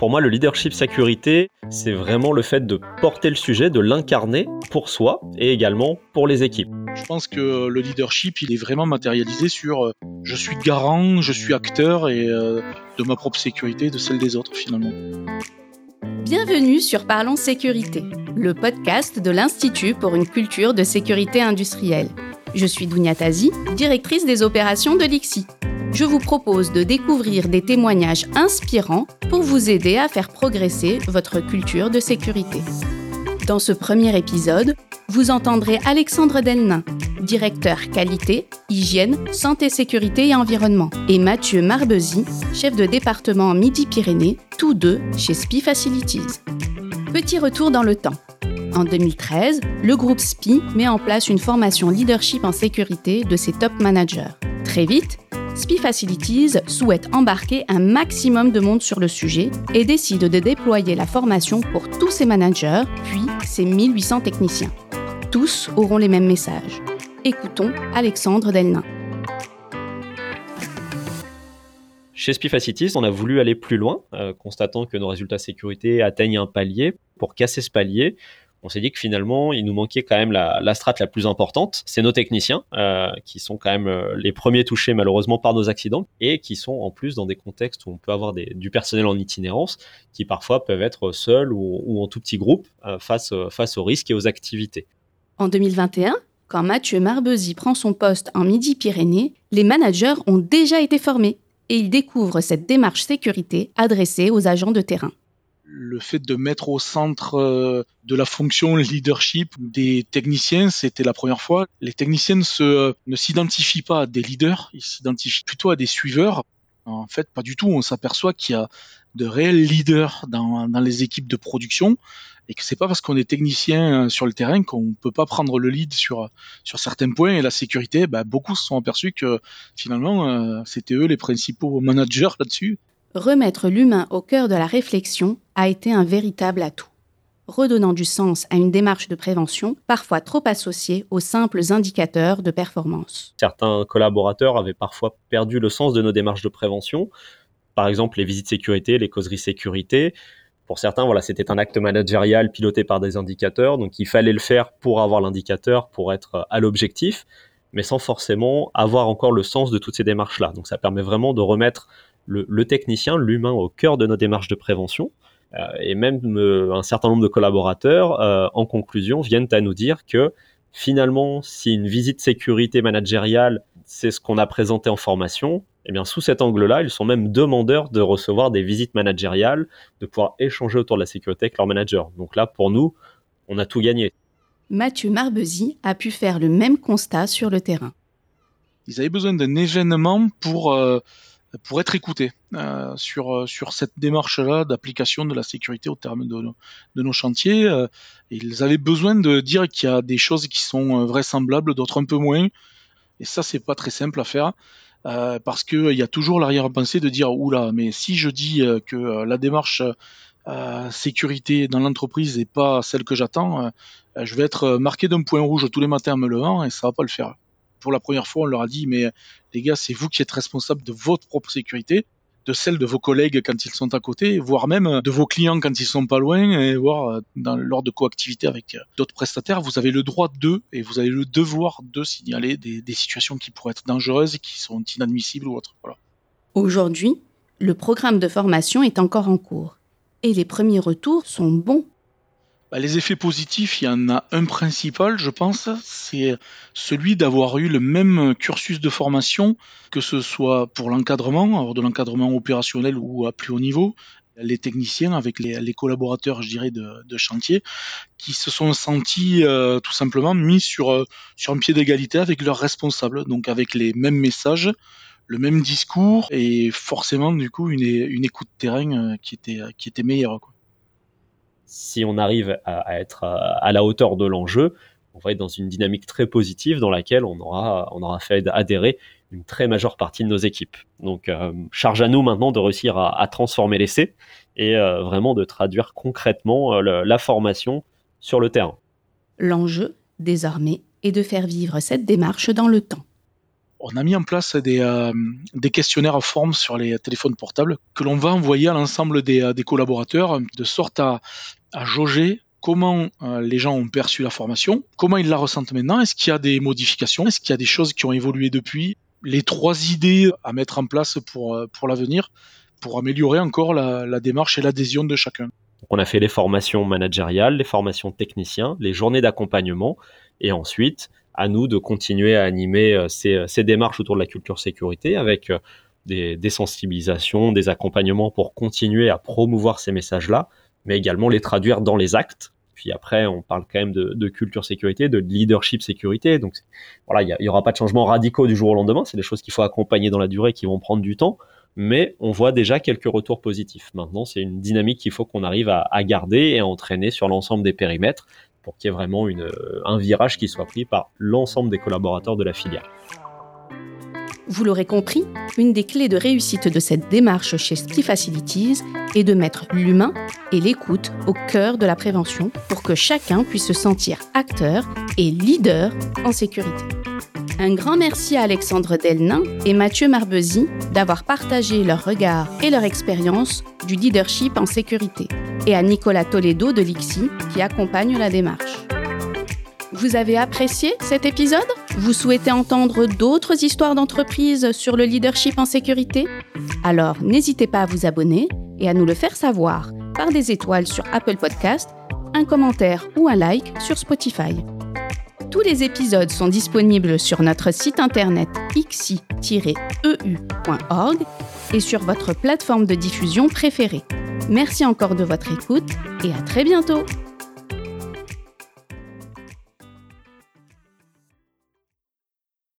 Pour moi, le leadership sécurité, c'est vraiment le fait de porter le sujet, de l'incarner pour soi et également pour les équipes. Je pense que le leadership, il est vraiment matérialisé sur euh, je suis garant, je suis acteur et euh, de ma propre sécurité et de celle des autres finalement. Bienvenue sur Parlons Sécurité, le podcast de l'Institut pour une culture de sécurité industrielle. Je suis Dounia Tazi, directrice des opérations de l'IXI je vous propose de découvrir des témoignages inspirants pour vous aider à faire progresser votre culture de sécurité. Dans ce premier épisode, vous entendrez Alexandre Delnain, directeur qualité, hygiène, santé, sécurité et environnement, et Mathieu Marbezi, chef de département Midi-Pyrénées, tous deux chez SPI Facilities. Petit retour dans le temps. En 2013, le groupe SPI met en place une formation leadership en sécurité de ses top managers. Très vite, SPI Facilities souhaite embarquer un maximum de monde sur le sujet et décide de déployer la formation pour tous ses managers, puis ses 1800 techniciens. Tous auront les mêmes messages. Écoutons Alexandre Delnain. Chez SPI Facilities, on a voulu aller plus loin, euh, constatant que nos résultats sécurité atteignent un palier. Pour casser ce palier, on s'est dit que finalement, il nous manquait quand même la, strate la plus importante. C'est nos techniciens, euh, qui sont quand même euh, les premiers touchés malheureusement par nos accidents, et qui sont en plus dans des contextes où on peut avoir du personnel en itinérance, qui parfois peuvent être seuls ou, en tout petit groupe euh, face, face aux risques et aux activités. En 2021, quand Mathieu Marbezi prend son poste en Midi-Pyrénées, les managers ont déjà été formés et ils découvrent cette démarche sécurité adressée aux agents de terrain le fait de mettre au centre euh, de la fonction leadership des techniciens, c'était la première fois. Les techniciens ne s'identifient pas à des leaders, ils s'identifient plutôt à des suiveurs. En fait, pas du tout. On s'aperçoit qu'il y a de réels leaders dans, les équipes de production et que c'est pas parce qu'on est technicien euh, sur le terrain qu'on peut pas prendre le lead sur certains points et la sécurité. Bah, beaucoup se sont aperçus que finalement euh, c'était eux les principaux managers là-dessus remettre l'humain au cœur de la réflexion a été un véritable atout, redonnant du sens à une démarche de prévention parfois trop associée aux simples indicateurs de performance. Certains collaborateurs avaient parfois perdu le sens de nos démarches de prévention, par exemple les visites sécurité, les causeries sécurité. Pour certains, voilà, c'était un acte managérial piloté par des indicateurs, donc il fallait le faire pour avoir l'indicateur, pour être à l'objectif, mais sans forcément avoir encore le sens de toutes ces démarches-là. Donc ça permet vraiment de remettre le, technicien, l'humain au cœur de nos démarches de prévention. Euh, et même euh, un certain nombre de collaborateurs, euh, en conclusion, viennent à nous dire que finalement, si une visite sécurité managériale, c'est ce qu'on a présenté en formation, eh bien, sous cet angle-là, ils sont même demandeurs de recevoir des visites managériales, de pouvoir échanger autour de la sécurité avec leur manager. Donc là, pour nous, on a tout gagné. Mathieu Marbezi a pu faire le même constat sur le terrain. Ils avaient besoin d'un événement pour pour être écoutés euh, sur euh, sur cette démarche-là d'application de la sécurité au terme de, nos chantiers. Euh, ils avaient besoin de dire qu'il y a des choses qui sont vraisemblables, d'autres un peu moins. Et ça, c'est pas très simple à faire. parce qu'il y a toujours l'arrière-pensée de dire oula, mais si je dis que la démarche sécurité dans l'entreprise n'est pas celle que j'attends, je vais être marqué d'un point rouge tous les matins en me levant et ça va pas le faire pour la première fois, on leur a dit, mais les gars, c'est vous qui êtes responsable de votre propre sécurité, de celle de vos collègues quand ils sont à côté, voire même de vos clients quand ils sont pas loin, et voire euh, dans, lors de coactivité avec euh, d'autres prestataires, vous avez le droit de, et vous avez le devoir de signaler des, situations qui pourraient être dangereuses, et qui sont inadmissibles ou autres. Aujourd'hui, le programme de formation est encore en cours, et les premiers retours sont bons bah, les effets positifs, il y en a un principal, je pense, c'est celui d'avoir eu le même cursus de formation, que ce soit pour l'encadrement, avoir de l'encadrement opérationnel ou à plus haut niveau, les techniciens avec les, collaborateurs, je dirais, de, chantier, qui se sont sentis euh, tout simplement mis sur, euh, sur un pied d'égalité avec leurs responsables, donc avec les mêmes messages, le même discours et forcément du coup une, une écoute terrain euh, qui était, qui était meilleure. Quoi si on arrive à, être à, la hauteur de l'enjeu, on va être dans une dynamique très positive dans laquelle on aura, on aura fait adhérer une très majeure partie de nos équipes. Donc, euh, charge à nous maintenant de réussir à, transformer l'essai et euh, vraiment de traduire concrètement euh, la formation sur le terrain. L'enjeu, désormais, est de faire vivre cette démarche dans le temps. On a mis en place des, euh, questionnaires à forme sur les téléphones portables que l'on va envoyer à l'ensemble des, euh, collaborateurs de sorte à, à jauger comment euh, les gens ont perçu la formation, comment ils la ressentent maintenant, est-ce qu'il y a des modifications, est-ce qu'il y a des choses qui ont évolué depuis, les trois idées à mettre en place pour, pour l'avenir, pour améliorer encore la, la démarche et l'adhésion de chacun. On a fait les formations managériales, les formations techniciens, les journées d'accompagnement, et ensuite, à nous de continuer à animer euh, ces, ces, démarches autour de la culture sécurité avec euh, des, sensibilisations, des accompagnements pour continuer à promouvoir ces messages-là, mais également les traduire dans les actes. Puis après, on parle quand même de, de culture sécurité, de leadership sécurité. Donc voilà, il n'y aura pas de changements radicaux du jour au lendemain. C'est des choses qu'il faut accompagner dans la durée, qui vont prendre du temps. Mais on voit déjà quelques retours positifs. Maintenant, c'est une dynamique qu'il faut qu'on arrive à, à garder et à entraîner sur l'ensemble des périmètres pour qu'il y ait vraiment une, un virage qui soit pris par l'ensemble des collaborateurs de la filière. Vous l'aurez compris, une des clés de réussite de cette démarche chez Ski Facilities est de mettre l'humain et l'écoute au cœur de la prévention pour que chacun puisse se sentir acteur et leader en sécurité. Un grand merci à Alexandre Delnain et Mathieu Marbezi d'avoir partagé leur regard et leur expérience du leadership en sécurité, et à Nicolas Toledo de l'IXI qui accompagne la démarche. Vous avez apprécié cet épisode? Vous souhaitez entendre d'autres histoires d'entreprise sur le leadership en sécurité? Alors n'hésitez pas à vous abonner et à nous le faire savoir par des étoiles sur Apple Podcast, un commentaire ou un like sur Spotify. Tous les épisodes sont disponibles sur notre site internet ixi-eu.org et sur votre plateforme de diffusion préférée. Merci encore de votre écoute et à très bientôt